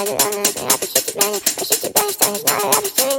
I've been shitting, man. I shit the best, and it's not an opportunity.